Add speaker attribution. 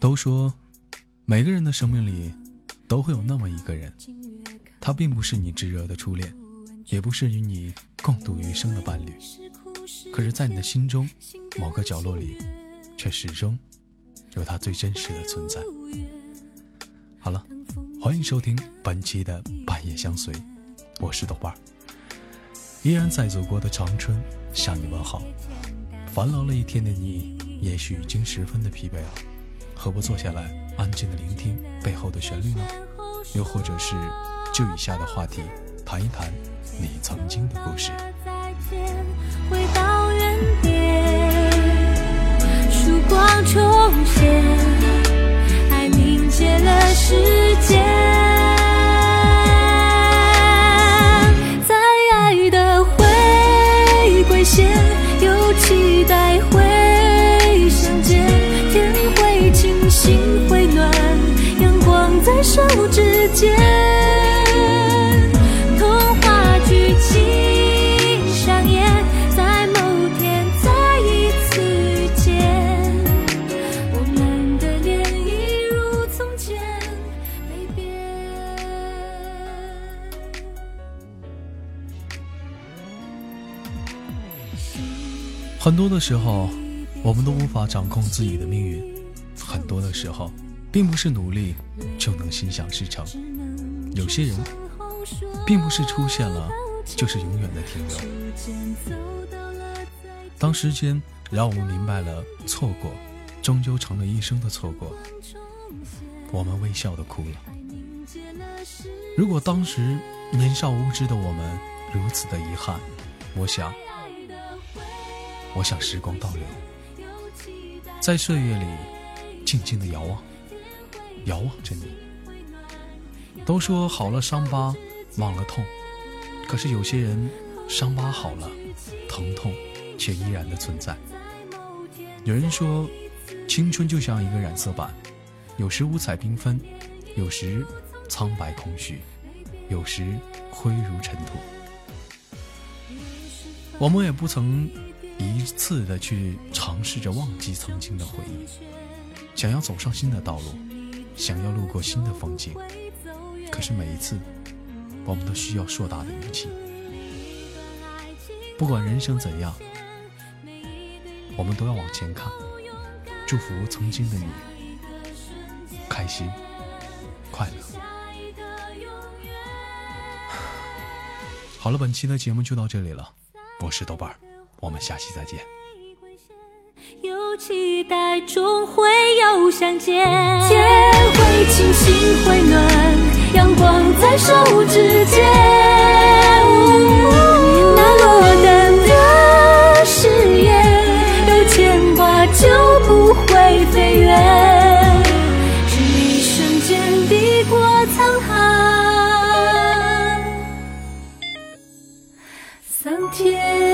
Speaker 1: 都说，每个人的生命里都会有那么一个人，他并不是你炙热的初恋，也不是与你共度余生的伴侣，可是，在你的心中某个角落里，却始终有他最真实的存在。好了，欢迎收听本期的半夜相随，我是豆瓣儿，依然在祖国的长春向你问好。烦劳了一天的你，也许已经十分的疲惫了。何不坐下来，安静的聆听背后的旋律呢？又或者是就以下的话题，谈一谈你曾经的故事。
Speaker 2: 回到原点，曙光重现，爱凝结了时间，在爱的回归线，有期待会相见，天会晴。心会暖，阳光在手指间，
Speaker 1: 很多的时候，我们都无法掌控自己的命运。很多的时候，并不是努力就能心想事成。有些人，并不是出现了就是永远的停留。当时间让我们明白了错过，终究成了一生的错过，我们微笑的哭了。如果当时年少无知的我们如此的遗憾，我想，我想时光倒流，在岁月里。静静的遥望，遥望着你。都说好了伤疤忘了痛，可是有些人伤疤好了，疼痛却依然的存在。有人说，青春就像一个染色板，有时五彩缤纷，有时苍白空虚，有时灰如尘土。我们也不曾一次的去尝试着忘记曾经的回忆。想要走上新的道路，想要路过新的风景，可是每一次，我们都需要硕大的勇气。不管人生怎样，我们都要往前看。祝福曾经的你，开心快乐。好了，本期的节目就到这里了，我是豆瓣儿，我们下期再见。
Speaker 2: 有期待终会相见天会晴心会暖阳光在手指间那落单的誓言有牵挂就不会飞远一瞬间抵过沧海桑田。